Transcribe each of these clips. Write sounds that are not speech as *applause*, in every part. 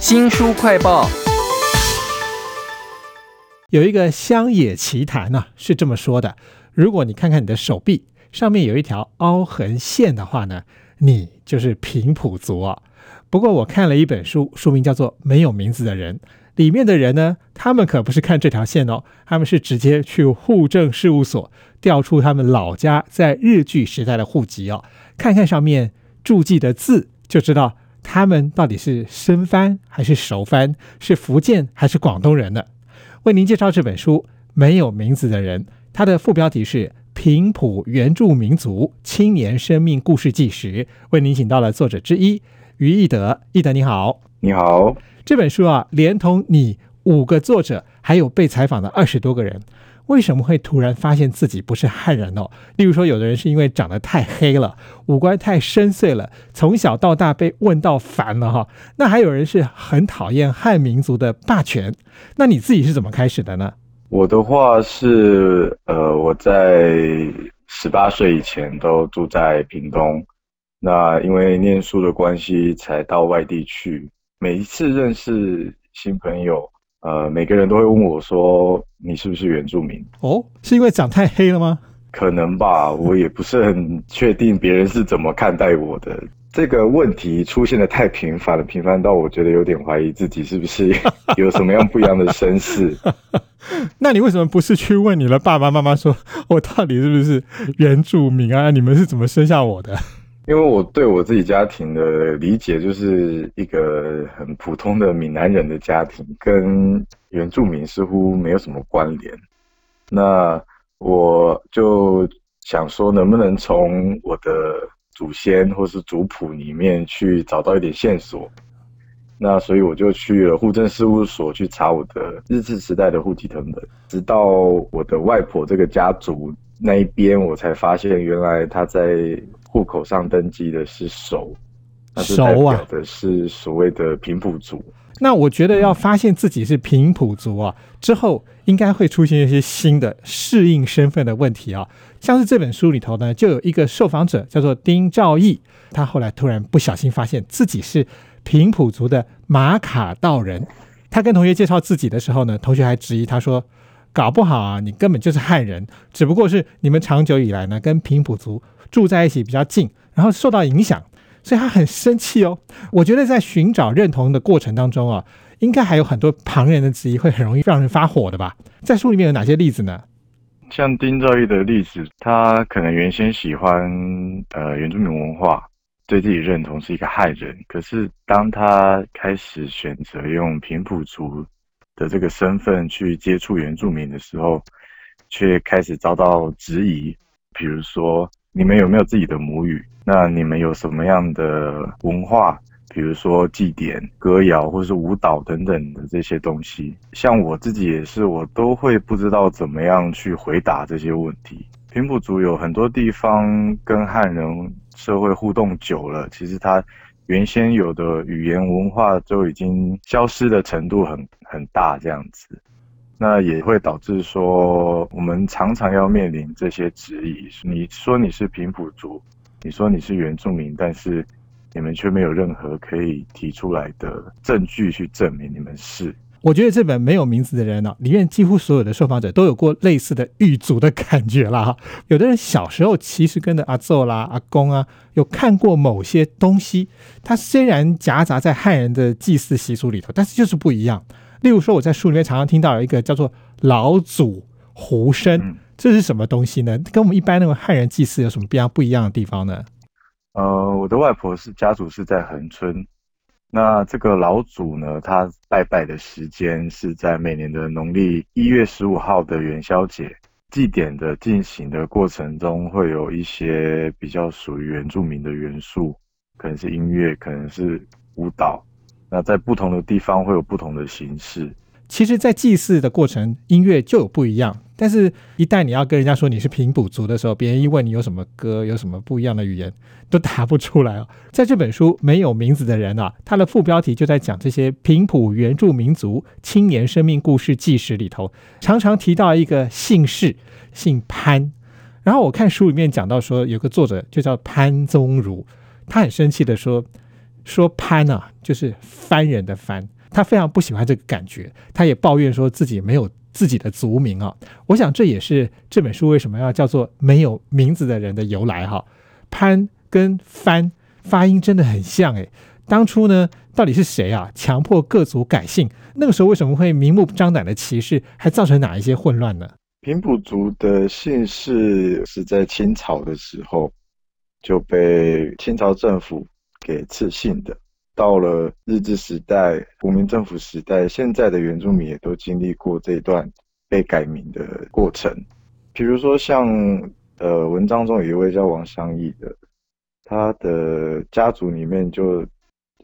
新书快报，有一个乡野奇谈呢，是这么说的：如果你看看你的手臂上面有一条凹痕线的话呢，你就是平埔族啊。不过我看了一本书，书名叫做《没有名字的人》，里面的人呢，他们可不是看这条线哦，他们是直接去户政事务所调出他们老家在日据时代的户籍哦，看看上面注记的字，就知道他们到底是生番还是熟番，是福建还是广东人呢？为您介绍这本书《没有名字的人》，它的副标题是《平埔原住民族青年生命故事纪实》，为您请到了作者之一。于义德，义德你好，你好。这本书啊，连同你五个作者，还有被采访的二十多个人，为什么会突然发现自己不是汉人哦？例如说，有的人是因为长得太黑了，五官太深邃了，从小到大被问到烦了哈。那还有人是很讨厌汉民族的霸权。那你自己是怎么开始的呢？我的话是，呃，我在十八岁以前都住在屏东。那因为念书的关系，才到外地去。每一次认识新朋友，呃，每个人都会问我说：“你是不是原住民？”哦，是因为长太黑了吗？可能吧，我也不是很确定别人是怎么看待我的。这个问题出现的太频繁了，频繁到我觉得有点怀疑自己是不是 *laughs* 有什么样不一样的身世。*laughs* 那你为什么不是去问你的爸爸妈妈，说我到底是不是原住民啊？你们是怎么生下我的？因为我对我自己家庭的理解，就是一个很普通的闽南人的家庭，跟原住民似乎没有什么关联。那我就想说，能不能从我的祖先或是族谱里面去找到一点线索？那所以我就去了户政事务所去查我的日治时代的户籍成本，直到我的外婆这个家族那一边，我才发现原来他在。户口上登记的是熟，熟啊，的是所谓的平埔族。那我觉得要发现自己是平埔族啊，之后应该会出现一些新的适应身份的问题啊。像是这本书里头呢，就有一个受访者叫做丁兆义，他后来突然不小心发现自己是平埔族的马卡道人。他跟同学介绍自己的时候呢，同学还质疑他说：“搞不好啊，你根本就是汉人，只不过是你们长久以来呢跟平埔族。”住在一起比较近，然后受到影响，所以他很生气哦。我觉得在寻找认同的过程当中啊，应该还有很多旁人的质疑会很容易让人发火的吧？在书里面有哪些例子呢？像丁兆义的例子，他可能原先喜欢呃原住民文化，对自己认同是一个汉人，可是当他开始选择用平埔族的这个身份去接触原住民的时候，却开始遭到质疑，比如说。你们有没有自己的母语？那你们有什么样的文化？比如说祭典、歌谣或是舞蹈等等的这些东西。像我自己也是，我都会不知道怎么样去回答这些问题。平埔族有很多地方跟汉人社会互动久了，其实他原先有的语言文化都已经消失的程度很很大，这样子。那也会导致说，我们常常要面临这些质疑。你说你是平埔族，你说你是原住民，但是你们却没有任何可以提出来的证据去证明你们是。我觉得这本没有名字的人呢，里面几乎所有的受访者都有过类似的狱卒的感觉啦。哈，有的人小时候其实跟着阿奏啦、阿公啊，有看过某些东西，它虽然夹杂在汉人的祭祀习俗里头，但是就是不一样。例如说，我在书里面常常听到有一个叫做“老祖胡生”，这是什么东西呢？跟我们一般那个汉人祭祀有什么比较不一样的地方呢？呃，我的外婆是家族是在横村，那这个老祖呢，他拜拜的时间是在每年的农历一月十五号的元宵节。祭典的进行的过程中，会有一些比较属于原住民的元素，可能是音乐，可能是舞蹈。那在不同的地方会有不同的形式。其实，在祭祀的过程，音乐就有不一样。但是，一旦你要跟人家说你是平埔族的时候，别人一问你有什么歌，有什么不一样的语言，都答不出来哦。在这本书没有名字的人啊，他的副标题就在讲这些平埔原住民族青年生命故事纪实里头，常常提到一个姓氏，姓潘。然后我看书里面讲到说，有个作者就叫潘宗儒，他很生气的说。说潘啊，就是番人的番，他非常不喜欢这个感觉，他也抱怨说自己没有自己的族名啊。我想这也是这本书为什么要叫做没有名字的人的由来哈。潘跟番发音真的很像诶。当初呢，到底是谁啊？强迫各族改姓？那个时候为什么会明目张胆的歧视？还造成哪一些混乱呢？平埔族的姓氏是在清朝的时候就被清朝政府给赐姓的。到了日治时代、国民政府时代，现在的原住民也都经历过这段被改名的过程。比如说，像呃文章中有一位叫王相义的，他的家族里面就。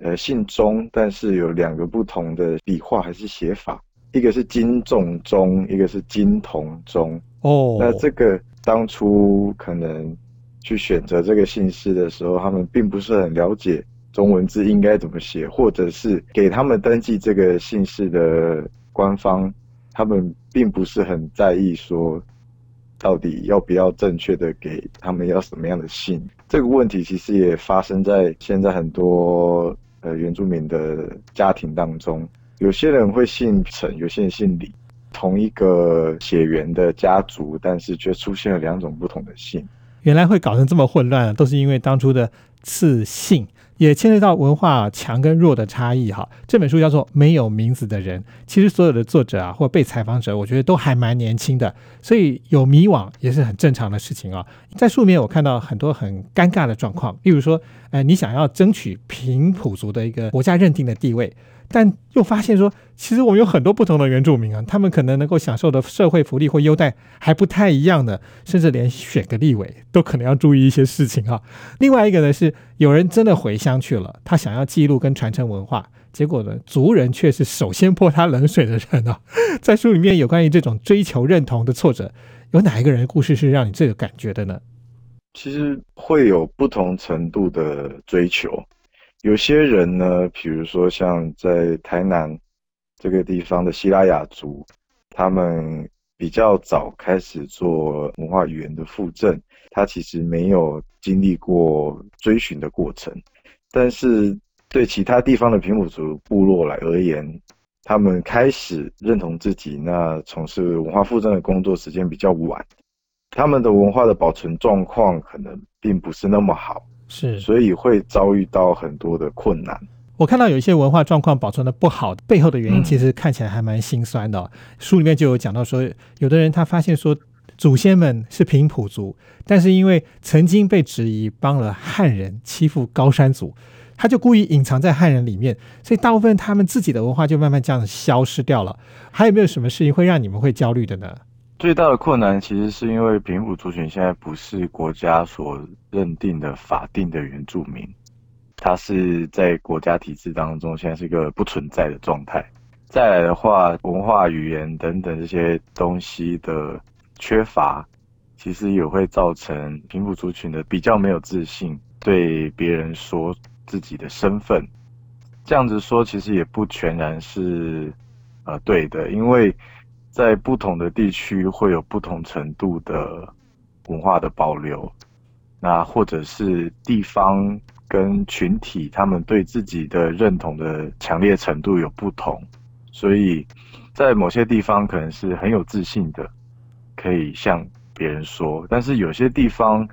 呃，姓钟，但是有两个不同的笔画还是写法，一个是金仲钟，一个是金同钟。哦，那这个当初可能去选择这个姓氏的时候，他们并不是很了解中文字应该怎么写，或者是给他们登记这个姓氏的官方，他们并不是很在意说，到底要不要正确的给他们要什么样的姓。这个问题其实也发生在现在很多。呃，原住民的家庭当中，有些人会姓陈，有些人姓李，同一个血缘的家族，但是却出现了两种不同的姓。原来会搞成这么混乱，都是因为当初的赐姓。也牵涉到文化强跟弱的差异哈。这本书叫做《没有名字的人》，其实所有的作者啊或被采访者，我觉得都还蛮年轻的，所以有迷惘也是很正常的事情啊。在书里面我看到很多很尴尬的状况，例如说，呃，你想要争取平埔族的一个国家认定的地位。但又发现说，其实我们有很多不同的原住民啊，他们可能能够享受的社会福利或优待还不太一样的，甚至连选个立委都可能要注意一些事情啊。*laughs* 另外一个呢是，有人真的回乡去了，他想要记录跟传承文化，结果呢，族人却是首先泼他冷水的人啊。*laughs* 在书里面有关于这种追求认同的挫折，有哪一个人的故事是让你最有感觉的呢？其实会有不同程度的追求。有些人呢，比如说像在台南这个地方的希拉雅族，他们比较早开始做文化语言的复振，他其实没有经历过追寻的过程。但是对其他地方的平埔族部落来而言，他们开始认同自己，那从事文化复振的工作时间比较晚，他们的文化的保存状况可能并不是那么好。是，所以会遭遇到很多的困难。我看到有一些文化状况保存的不好，背后的原因其实看起来还蛮心酸的。书里面就有讲到说，有的人他发现说，祖先们是平埔族，但是因为曾经被质疑帮了汉人欺负高山族，他就故意隐藏在汉人里面，所以大部分他们自己的文化就慢慢这样消失掉了。还有没有什么事情会让你们会焦虑的呢？最大的困难其实是因为平埔族群现在不是国家所认定的法定的原住民，它是在国家体制当中现在是一个不存在的状态。再来的话，文化、语言等等这些东西的缺乏，其实也会造成平埔族群的比较没有自信，对别人说自己的身份。这样子说其实也不全然是呃对的，因为。在不同的地区会有不同程度的文化的保留，那或者是地方跟群体他们对自己的认同的强烈程度有不同，所以在某些地方可能是很有自信的，可以向别人说，但是有些地方，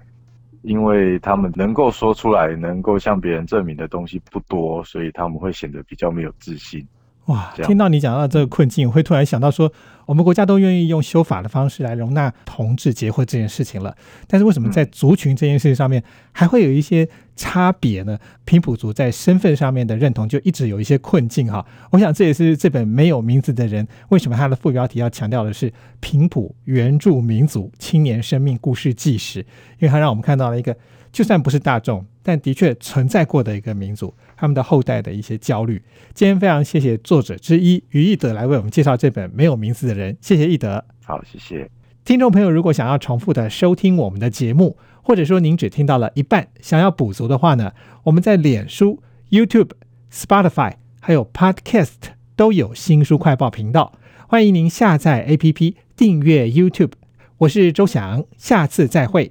因为他们能够说出来、能够向别人证明的东西不多，所以他们会显得比较没有自信。哇，听到你讲到这个困境，我会突然想到说，我们国家都愿意用修法的方式来容纳同志结婚这件事情了，但是为什么在族群这件事情上面还会有一些差别呢？平埔族在身份上面的认同就一直有一些困境哈。我想这也是这本没有名字的人为什么他的副标题要强调的是平埔原住民族青年生命故事纪实，因为他让我们看到了一个就算不是大众。但的确存在过的一个民族，他们的后代的一些焦虑。今天非常谢谢作者之一于义德来为我们介绍这本没有名字的人，谢谢义德。好，谢谢听众朋友。如果想要重复的收听我们的节目，或者说您只听到了一半，想要补足的话呢，我们在脸书、YouTube、Spotify 还有 Podcast 都有新书快报频道，欢迎您下载 APP 订阅 YouTube。我是周翔，下次再会。